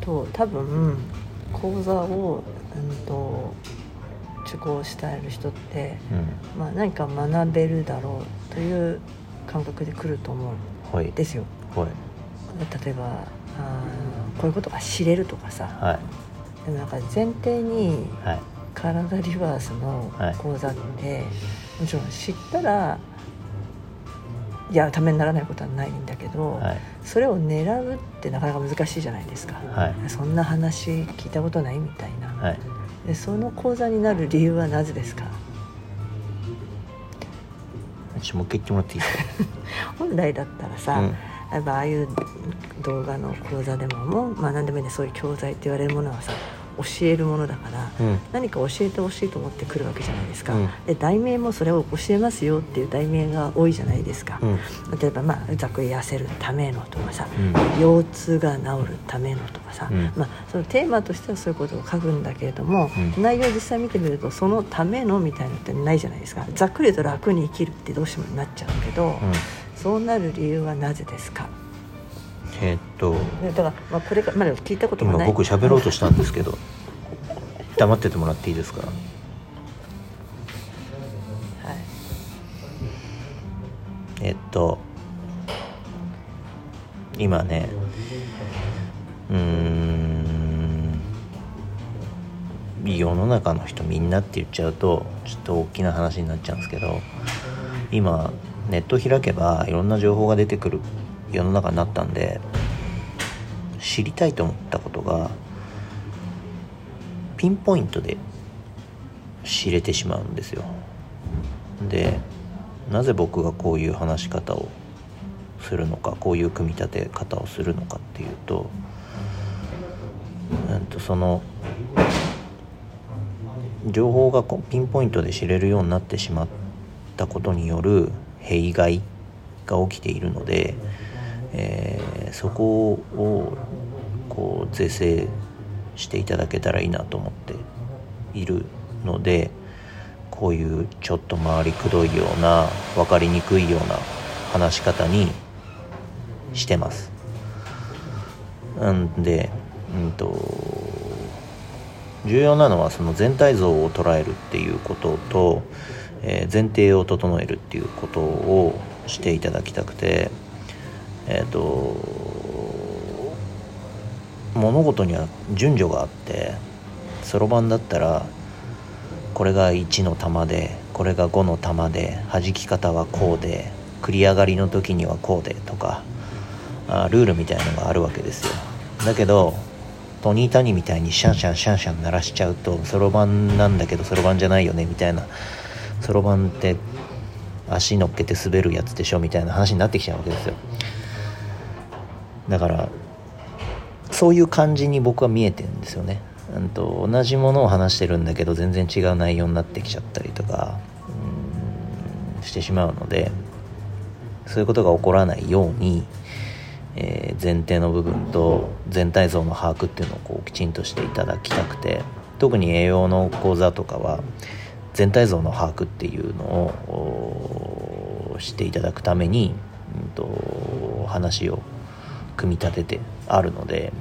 と多分講座を、うん、と受講したいる人って、うん。まあ、何か学べるだろうという感覚で来ると思うはい。んですよ。はい。例えばあーこういうことが知れるとかさ。はい。でもなんか前提にはい。体リバースのはい講座って、もちろん知ったらいやためにならないことはないんだけど、はい。それを狙うってなかなか難しいじゃないですか、はい。そんな話聞いたことないみたいな。はい。でその講座になる理由はなぜですか？ちょもう一回言ってもらっていいですか？本来だったらさ、うん。やっぱああいう動画の講座でももう、まあ、何でもいいねそういう教材って言われるものはさ教えるものだから、うん。何か教えてほしいと思ってくるわけじゃないですか、うん。で題名もそれを教えますよっていう題名が多いじゃないですか、うん。例えば、まあ、ざっくり痩せるためのとかさ、うん。腰痛が治るためのとかさ、うん。まあ、そのテーマとしてはそういうことを書くんだけれども、うん。内容を実際見てみるとそのためのみたいなのってないじゃないですか。ざっくり言うと楽に生きるってどうしてもなっちゃうけど、うん。そうなる理由はなぜですか？えーっとねだから、まあ、これかまだ聞いたこともない。今僕喋ろうとしたんですけど 黙っててもらっていいですか？はい。えっと今ねうーん世の中の人みんなって言っちゃうとちょっと大きな話になっちゃうんですけど今ネット開けばいろんな情報が出てくる世の中になったんで知りたいと思ったことがピンポイントで知れてしまうんですよ。でなぜ僕がこういう話し方をするのかこういう組み立て方をするのかっていうと,、うん、とその情報がピンポイントで知れるようになってしまったことによる弊害が起きているので、えーそこをこう是正していただけたらいいなと思っているのでこういうちょっと回りくどいような分かりにくいような話し方にしてます。なんでうんと重要なのはその全体像を捉えるっていうことと、えー前提を整えるっていうことをしていただきたくてえっ、と物事には順序があってそろばんだったらこれが1の玉でこれが5の玉で弾き方はこうで繰り上がりの時にはこうでとかあルールみたいのがあるわけですよ。だけどトニー・タニみたいにシャンシャンシャンシャン鳴らしちゃうとそろばんなんだけどそろばんじゃないよねみたいなそろばんって足乗っけて滑るやつでしょみたいな話になってきちゃうわけですよ。だからそういう感じに僕は見えてるんですよね、うん、と同じものを話してるんだけど全然違う内容になってきちゃったりとかうんしてしまうのでそういうことが起こらないように、えー前提の部分と全体像の把握っていうのをこうきちんとしていただきたくて特に栄養の講座とかは全体像の把握っていうのをしていただくために、うん、と話を組み立ててあるので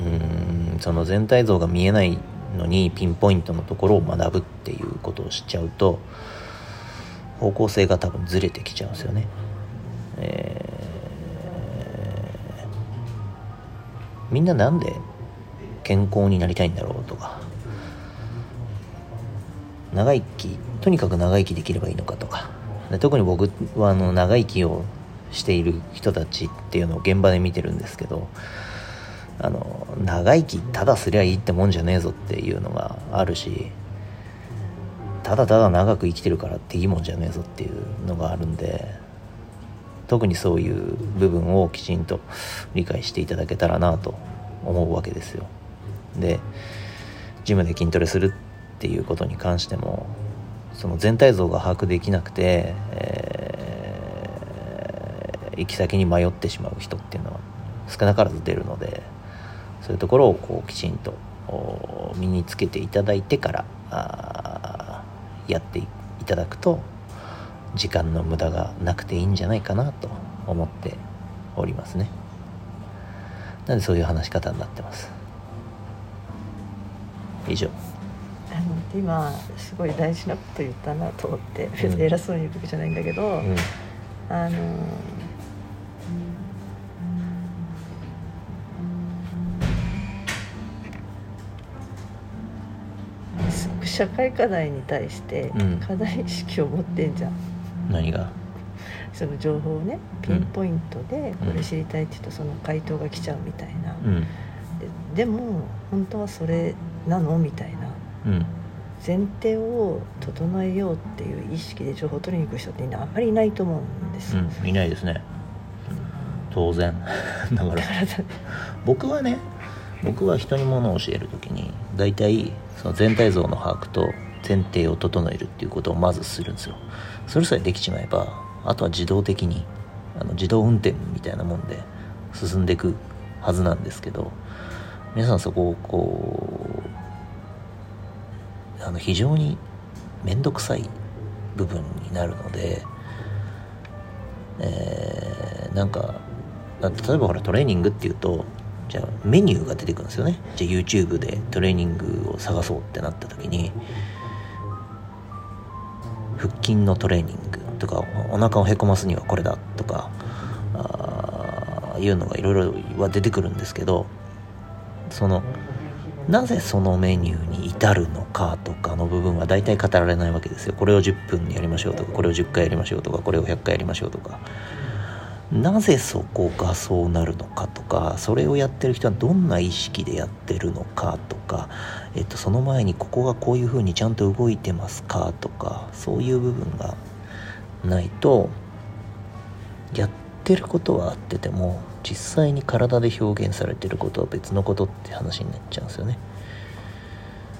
うーんその全体像が見えないのにピンポイントのところを学ぶっていうことをしちゃうと方向性が多分ずれてきちゃうんですよね。えーみんななんで健康になりたいんだろうとか長生きとにかく長生きできればいいのかとか特に僕はあの長生きをしている人たちっていうのを現場で見てるんですけどあの長生きただすりゃいいってもんじゃねえぞっていうのがあるしただただ長く生きてるからっていいもんじゃねえぞっていうのがあるんで特にそういう部分をきちんと理解していただけたらなと思うわけですよ。でジムで筋トレするっていうことに関してもその全体像が把握できなくて、え行き先に迷ってしまう人っていうのは少なからず出るのでそういうところをこうきちんとお身につけていただいてからやっていただくと時間の無駄がなくていいんじゃないかなと思っておりますね。なんでそういう話し方になってます？以上。あの今すごい大事なこと言ったなと思って別に偉そうに言うわけじゃないんだけど、うん。あの社会課題に対してうん。課題意識を持ってんじゃん、何が？その情報をねピンポイントでうん。これ知りたいって言うとその回答が来ちゃうみたいな、うん。ででも本当はそれなのみたいな。うん。前提を整えようっていう意識で情報を取りに行く人ってあんまりいないと思うんです。よ、うん。いないですね。当然。だから。だからだ僕はね僕は人に物を教える時に大体その全体像の把握と前提を整えるっていうことをまずするんですよ。それさえできちまえばあとは自動的にあの自動運転みたいなもんで進んでいくはずなんですけど皆さんそこをこうあの非常に面倒くさい部分になるのでえーなんか例えばほらトレーニングっていうとじゃあメニューが出てくるんですよね。じゃあ YouTube でトレーニングを探そうってなった時に腹筋のトレーニングとかお腹をへこますにはこれだとかあいうのがいろいろは出てくるんですけどそのなぜそのメニューに至るのかとかの部分は大体語られないわけですよ。これを10分やりましょうとかこれを10回やりましょうとかこれを100回やりましょうとか。なぜそこがそうなるのかとかそれをやってる人はどんな意識でやってるのかとか、えっと、その前にここがこういうふうにちゃんと動いてますかとかそういう部分がないとやってることは合ってても実際に体で表現されてることは別のことって話になっちゃうんですよね。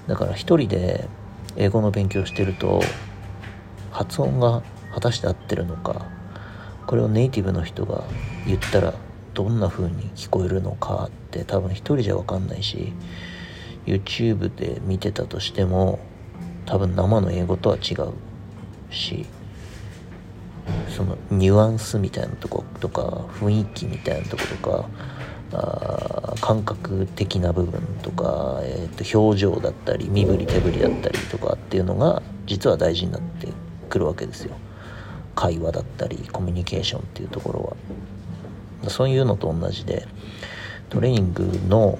だから一人で英語の勉強してると発音が果たして合ってるのかこれをネイティブの人が言ったらどんな風に聞こえるのかって多分一人じゃ分かんないし YouTube で見てたとしても多分生の英語とは違うしそのニュアンスみたいなとことか雰囲気みたいなとことかあ感覚的な部分とか、えー、と表情だったり身振り手振りだったりとかっていうのが実は大事になってくるわけですよ。会話だったりコミュニケーションっていうところは。そういうのと同じでトレーニングの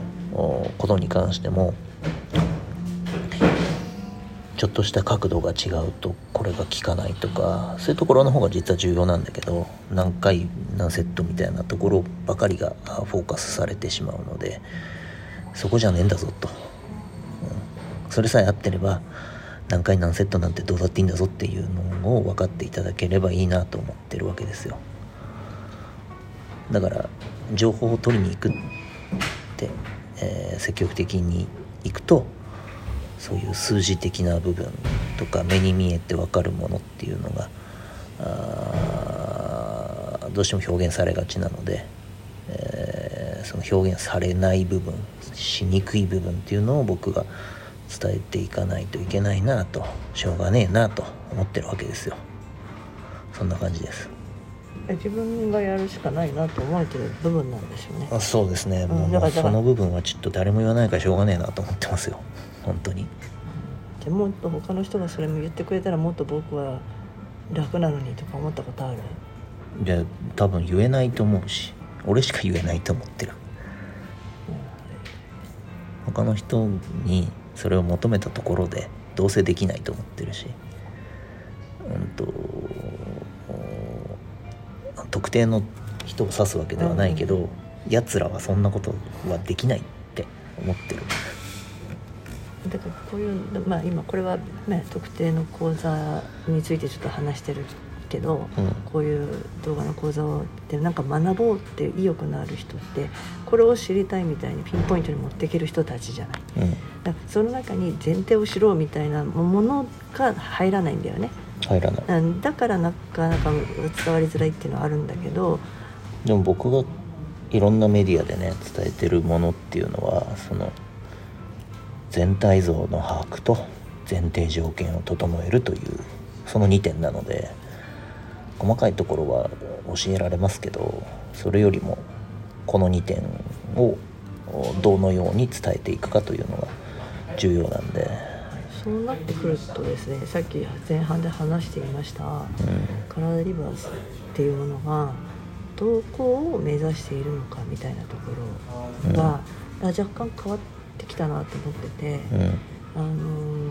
ことに関してもちょっとした角度が違うとこれが効かないとかそういうところの方が実は重要なんだけど何回何セットみたいなところばかりがフォーカスされてしまうのでそこじゃねえんだぞと、うん。それさえ合ってれば何回何セットなんてどうだっていいんだぞっていうのを分かっていただければいいなと思ってるわけですよ。だから情報を取りに行くって、えー積極的に行くとそういう数字的な部分とか目に見えて分かるものっていうのがどうしても表現されがちなので、えーその表現されない部分しにくい部分っていうのを僕が伝えていかないといけないなとしょうがねえなと思ってるわけですよ。そんな感じです。自分がやるしかないなと思われてる部分なんでしょうね。あそうですね、んもうその部分はちょっと誰も言わないからしょうがねえなと思ってますよ。本当に。でもっと他の人がそれも言ってくれたらもっと僕は楽なのにとか思ったことある？じゃあ多分言えないと思うし。俺しか言えないと思ってる。他の人にそれを求めたところでどうせできないと思ってるしうんと特定の人を指すわけではないけど、奴らはそんなことはできないって思ってる。だからこういうまあ今これはね特定の講座についてちょっと話してるけど、うん。こういう動画の講座をでなんか学ぼうって意欲のある人ってこれを知りたいみたいにピンポイントに持っていける人たちじゃない。うんだその中に前提を知ろうみたいなものが入らないんだよね。入らない。うんだからなかなか伝わりづらいっていうのはあるんだけど。でも僕がいろんなメディアでね伝えてるものっていうのはその全体像の把握と前提条件を整えるというその2点なので細かいところは教えられますけどそれよりもこの2点をおどのように伝えていくかというのが重要なんで、そうなってくるとですねさっき前半で話していましたうん。カラーリバースっていうものがどこを目指しているのかみたいなところが、あ若干変わってきたなと思ってて、うん。あの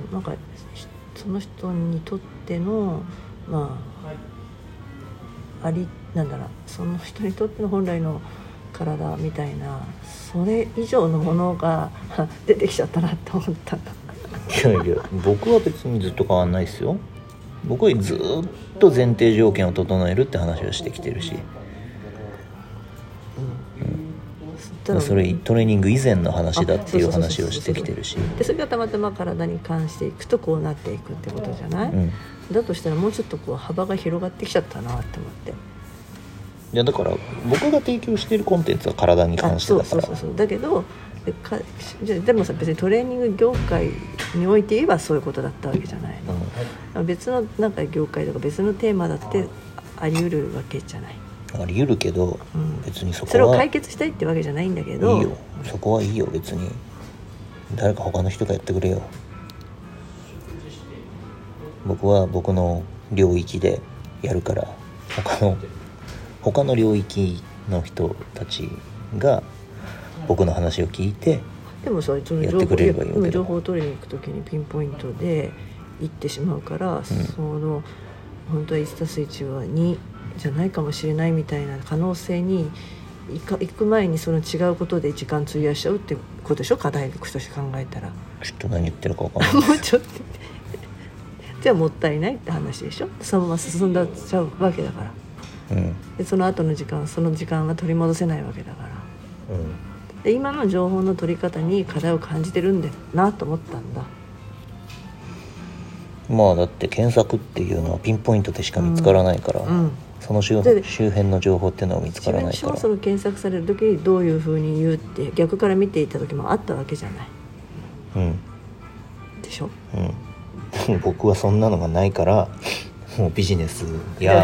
ーなんかしその人にとってのまあありなんだろうその人にとっての本来の体みたいなそれ以上のものが 出てきちゃったなと思った。いやいや僕は別にずっと変わんないですよ。僕はずっと前提条件を整えるって話をしてきてるし。たらそれトレーニング以前の話だっていう話をしてきてるし。でそれがたまたま体に関していくとこうなっていくってことじゃない、うん。だとしたらもうちょっとこう幅が広がってきちゃったなって思っていやだから僕が提供しているコンテンツは体に関してだから。そうそうそうだけどでかじゃあでもさ別にトレーニング業界において言えばそういうことだったわけじゃない。の、別のなんか業界とか別のテーマだってあり得るわけじゃない、うん、あり得るけど、うん。別にそこそれをは解決したいってわけじゃないんだけど。いいよ。そこはいいよ。別に誰か他の人がやってくれよ。僕は僕の領域でやるから他の他の領域の人たちが僕の話を聞いてでもさそのやってくれればいいわけ情報を取りに行く時にピンポイントで行ってしまうから、その本当は 1+1 は2じゃないかもしれないみたいな可能性に行か行く前にその違うことで時間費やしちゃうってことでしょ？課題として考えたら。ちょっと何言ってるか分かんない。もうちょっと。じゃあもったいないって話でしょ？そのまま進んだっちゃうわけだから。うんでその後の時間その時間は取り戻せないわけだから。うん。で今の情報の取り方に課題を感じてるんだなと思ったんだ。まあだって検索っていうのはピンポイントでしか見つからないから、うん。その周で周辺の情報っていうのは見つからないから。その検索される時にどういうふうに言うって逆から見ていた時もあったわけじゃない。うん。でしょ？うん。僕はそんなのがないからもうビジネスや